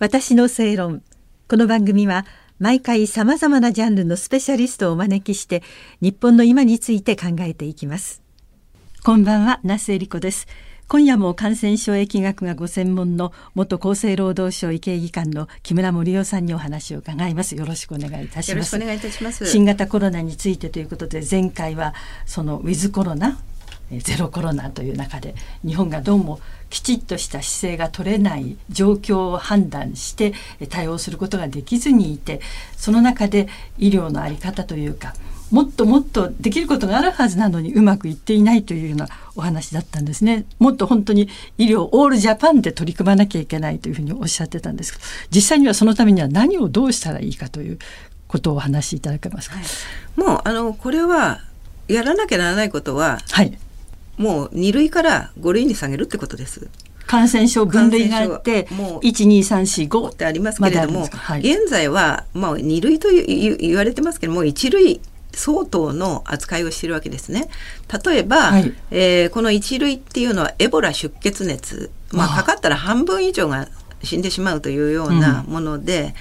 私の正論。この番組は毎回さまざまなジャンルのスペシャリストをお招きして日本の今について考えていきます。こんばんは那須恵理子です。今夜も感染症疫学がご専門の元厚生労働省医系技官の木村盛夫さんにお話を伺います。よろしくお願いいたします。よろしくお願いいたします。新型コロナについてということで前回はそのウィズコロナゼロコロナという中で日本がどうもきちっとした姿勢が取れない状況を判断して対応することができずにいてその中で医療の在り方というかもっともっとできることがあるはずなのにうまくいっていないというようなお話だったんですね。もっと本当に医療オールジャパンで取り組まなきゃいけないというふうにおっしゃってたんですけど実際にはそのためには何をどうしたらいいかということをお話しいただけますか？はい、もうあのこれはやらなきゃならないことは、はい、もう2類から5類に下げるってことです。感染症分類があってもう12345ってありますけれども、はい、現在は、まあ、2類と言われてますけども1類相当の扱いをしているわけですね。例えば、はい、えー、この1類っていうのはエボラ出血熱、まあ、かかったら半分以上が死んでしまうというようなもので、うん、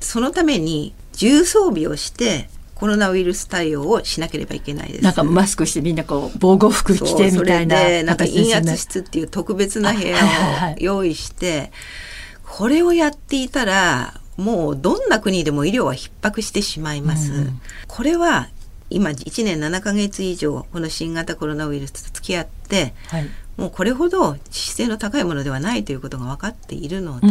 そのために重装備をしてコロナウイルス対応をしなければいけないです。なんかマスクしてみんなこう防護服着てみたいな、ね、なんか陰圧室っていう特別な部屋を用意して、これをやっていたらもうどんな国でも医療は逼迫してしまいます。うん、これは今1年7ヶ月以上この新型コロナウイルスと付き合って、はい、もうこれほど致死性の高いものではないということが分かっているので、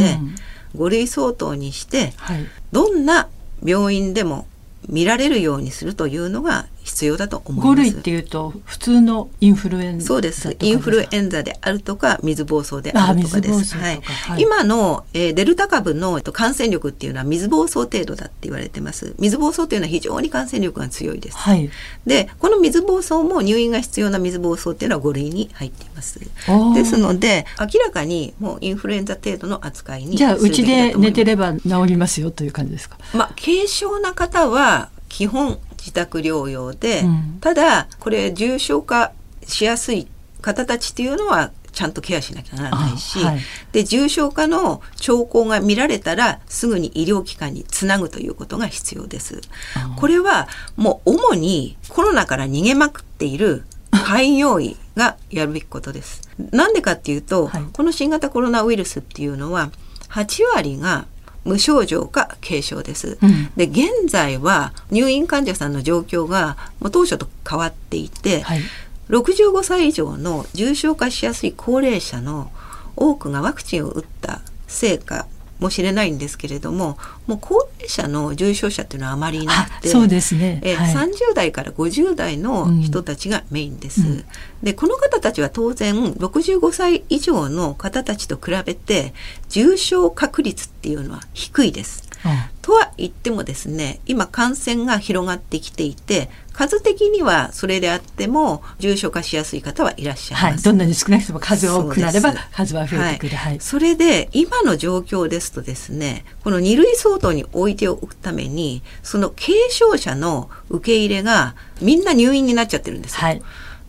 うん、5類相当にして、はい、どんな病院でも見られるようにするというのが必要だと思います。5類っていうと普通のインフルエンザそうです。インフルエンザであるとか水疱瘡であるとかです。はい、はい、今の、えー、デルタ株の感染力っていうのは水疱瘡程度だって言われてます。水疱瘡っていうのは非常に感染力が強いです。はい、でこの水疱瘡も入院が必要な水疱瘡っていうのは5類に入っています。ですので明らかにもうインフルエンザ程度の扱いにじゃあうちで寝てれば治りますよという感じですか？まあ軽症な方は基本自宅療養で、うん、ただこれ重症化しやすい方たちっていうのはちゃんとケアしなきゃならないし、はい、で重症化の兆候が見られたらすぐに医療機関につなぐということが必要です。これはもう主にコロナから逃げまくっている開業医がやるべきことです。なんでかっていうと、はい、この新型コロナウイルスっていうのは8割が無症状か軽症です。うん、で現在は入院患者さんの状況がもう当初と変わっていて、はい、65歳以上の重症化しやすい高齢者の多くがワクチンを打った成果もしれないんですけれどももう高齢者の重症者っていうのはあまりいなくてそうですね、えはい、30代から50代の人たちがメインです。うん、でこの方たちは当然65歳以上の方たちと比べて重症確率っていうのは低いです。とは言ってもですね今感染が広がってきていて数的にはそれであっても重症化しやすい方はいらっしゃいます。はい、どんなに少なくとも数多くなれば数は増えてくる。はい、それで今の状況ですとですねこの2類相当に置いておくためにその軽症者の受け入れがみんな入院になっちゃってるんですよ。はい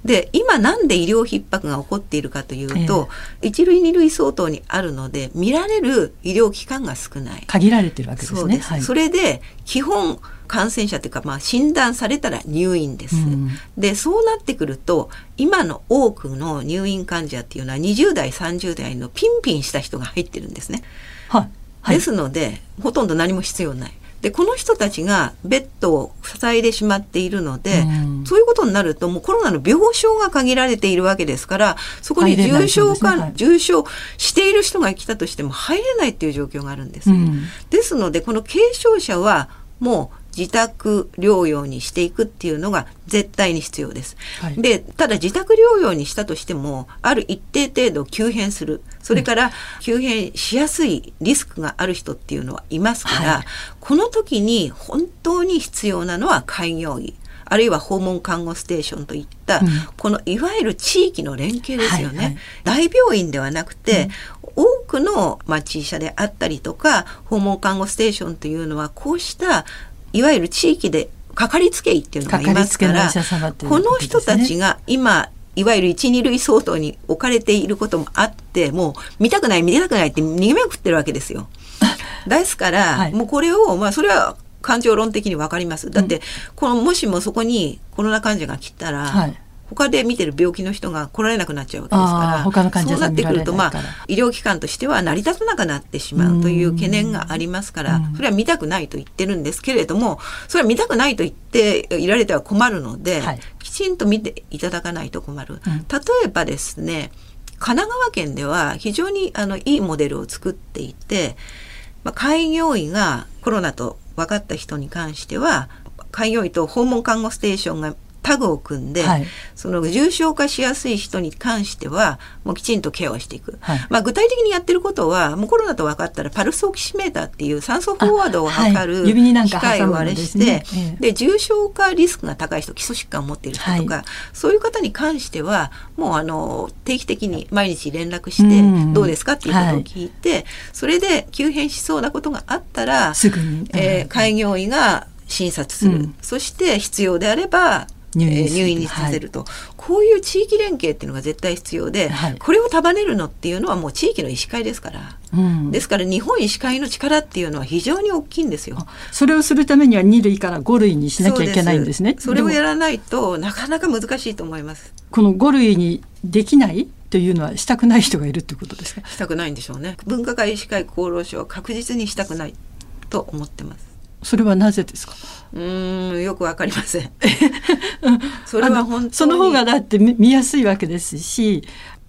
で今なんで医療逼迫が起こっているかというと、えー、1類2類相当にあるので見られる医療機関が少ない限られてるわけですね。はい、それで基本感染者というか、まあ、診断されたら入院です。うん、でそうなってくると今の多くの入院患者っていうのは20代30代のピンピンした人が入ってるんですね。はいはい、ですのでほとんど何も必要ない。でこの人たちがベッドを塞いでしまっているので、うん、そういうことになるともうコロナの病床が限られているわけですからそこに重症化、ね。はい、重症している人が来たとしても入れないっていう状況があるんです。うん、ですのでこの軽症者はもう自宅療養にしていくっていうのが絶対に必要です。はい、でただ自宅療養にしたとしてもある一定程度急変する。それから急変しやすいリスクがある人っていうのはいますから、はい、この時に本当に必要なのは開業医。あるいは訪問看護ステーションといった、うん、このいわゆる地域の連携ですよね。はいはい、大病院ではなくて、うん、多くの町医者であったりとか訪問看護ステーションというのはこうしたいわゆる地域でかかりつけ医っていうのがいますから、ね、この人たちが今いわゆる1、2類相当に置かれていることもあって、もう見たくない、見たくないって逃げまくってるわけですよ。ですから、はいもうこれをまあそれは感情論的に分かります。だって、このもしもそこにコロナ患者が来たら、はい他で見てる病気の人が来られなくなっちゃうわけですから他の患者そうなんってくるとまあ医療機関としては成り立たなくなってしまうという懸念がありますからうん。それは見たくないと言ってるんですけれどもそれは見たくないと言っていられては困るので、はい。きちんと見ていただかないと困る。うん。例えばですね神奈川県では非常にあのいいモデルを作っていて、まあ、開業医がコロナと分かった人に関しては開業医と訪問看護ステーションがタグを組んで、はい。その重症化しやすい人に関してはもうきちんとケアをしていく、はい。まあ、具体的にやってることはもうコロナと分かったらパルスオキシメーターっていう酸素飽和度を測る指になんか機械をあれして、すねええ。で重症化リスクが高い人基礎疾患を持っている人とか、はそういう方に関してはもうあの定期的に毎日連絡してうん。どうですかっていうことを聞いて、それで急変しそうなことがあったら、すぐに、えー開業医が診察する、うん。そして必要であれば入院えー入院にさせると、こういう地域連携っていうのが絶対必要で、はいこれを束ねるのっていうのはもう地域の医師会ですから、うんですから日本医師会の力っていうのは非常に大きいんですよ。それをするためには2類から5類にしなきゃいけないんですね。それをやらないとなかなか難しいと思います。この5類にできないというのはしたくない人がいるってことですか？したくないんでしょうね。分科会医師会厚労省は確実にしたくないと思ってます。それはなぜですか？うーんよくわかりません。それは本当に。その方がだって見見やすいわけですし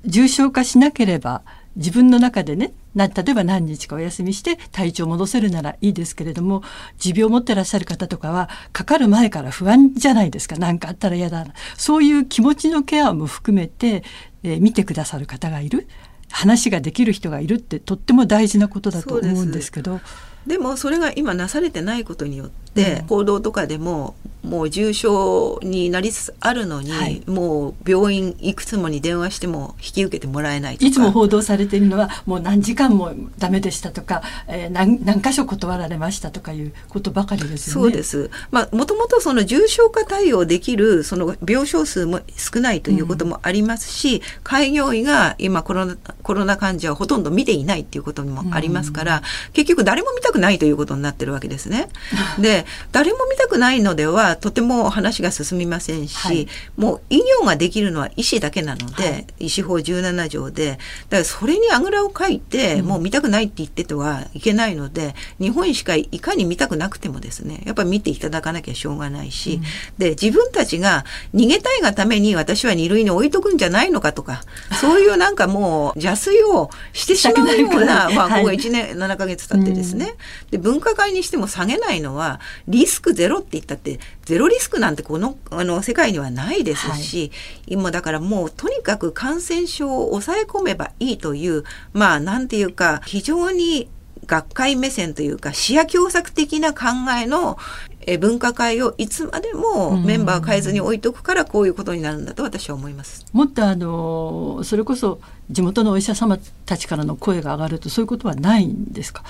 重症化しなければ自分の中でねな例えば何日かお休みして体調を戻せるならいいですけれども持病を持ってらっしゃる方とかはかかる前から不安じゃないですか。何かあったら嫌だそういう気持ちのケアも含めて、えー見てくださる方がいる。話ができる人がいるってとっても大事なことだと思うんですけど。でもそれが今なされてないことによって、うん。報道とかでももう重症になりつつあるのに、はいもう病院いくつもに電話しても引き受けてもらえないとかいつも報道されているのはもう何時間もダメでしたとか、えー何何箇所断られましたとかいうことばかりですよね。そうです。まあ、もともとその重症化対応できるその病床数も少ないということもありますし、開業医が今コロナコロナ患者をほとんど見ていないっていうこともありますから、結局誰も見たくないということになってるわけですね。で、誰も見たくないのではとても話が進みませんし、はい。もう医療ができるのは医師だけなので、はい。医師法17条で、だからそれにあぐらをかいて、うん。もう見たくないって言っててはいけないので、日本医師会いかに見たくなくてもですね、やっぱり見ていただかなきゃしょうがないし、うん。で、自分たちが逃げたいがために私は二類に置いとくんじゃないのかとか、そういうなんかもう邪推をしてしまうような、まあ、はいここ1年7ヶ月経ってですね、で、分科会にしても下げないのは、リスクゼロって言ったって、ゼロリスクなんてこの、あの、世界にはないですし、今だからもうとにかく感染症を抑え込めばいいという、まあ、なんていうか、非常に学会目線というか視野狭窄的な考えのえ分科会をいつまでもメンバー変えずに置いとくからこういうことになるんだと私は思います。もっとあのそれこそ地元のお医者様たちからの声が上がるとそういうことはないんですか？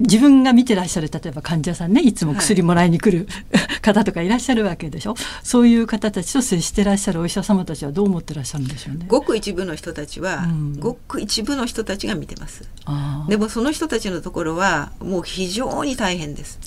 自分が見てらっしゃる例えば患者さんねいつも薬もらいに来る、方とかいらっしゃるわけでしょ？そういう方たちと接してらっしゃるお医者様たちはどう思ってらっしゃるんでしょうね？ごく一部の人たちは、うんごく一部の人たちが見てます。でもその人たちのところはもう非常に大変です。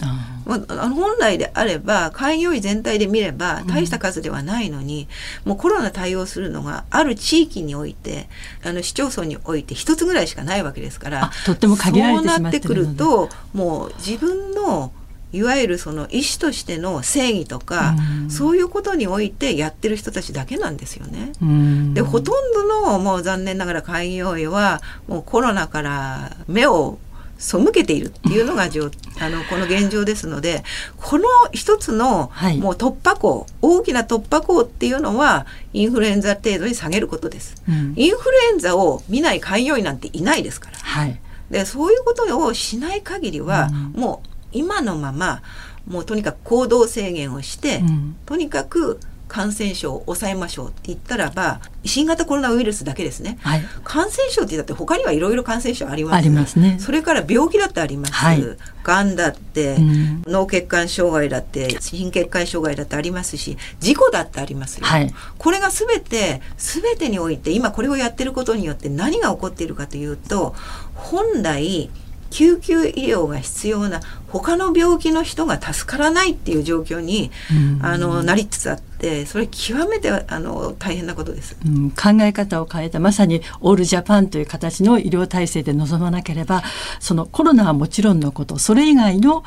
まあ、あの本来であれば開業医全体で見れば大した数ではないのに、もうコロナ対応するのがある地域においてあの市町村において一つぐらいしかないわけですからあとっても限られてそうなってくるともう自分のいわゆるその医師としての正義とか、うん。そういうことにおいてやってる人たちだけなんですよね。うん。でほとんどのもう残念ながら開業医はもうコロナから目を背けているっていうのが あのこの現状ですのでこの一つのはい。もう突破口、大きな突破口っていうのはインフルエンザ程度に下げることです。うん。インフルエンザを見ない開業医なんていないですから。はい。でそういうことをしない限りは、うん。もう今のままもうとにかく行動制限をして、うん。とにかく感染症を抑えましょうって言ったらば新型コロナウイルスだけですね。はい。感染症って言ったって他にはいろいろ感染症あります。ありますね。それから病気だってあります、はい。がんだって、うん。脳血管障害だって心血管障害だってありますし事故だってありますよ、はい。これが全て全てにおいて今これをやってることによって何が起こっているかというと本来救急医療が必要な他の病気の人が助からないっていう状況に、うん、あのなりつつあってそれ極めてあの大変なことです、うん、考え方を変えたまさにオールジャパンという形の医療体制で臨まなければそのコロナはもちろんのことそれ以外の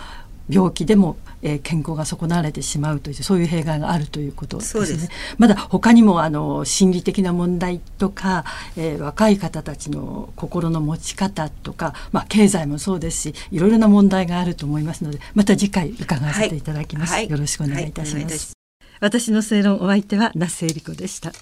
病気でもえー、健康が損なわれてしまうというそういう弊害があるということですね。すまだ他にもあの心理的な問題とか、えー、若い方たちの心の持ち方とか、まあ、経済もそうですしいろいろな問題があると思いますのでまた次回伺わせていただきます。はい、よろしくお願いいたします。はいはい、私の正論お相手は那須恵理子でした。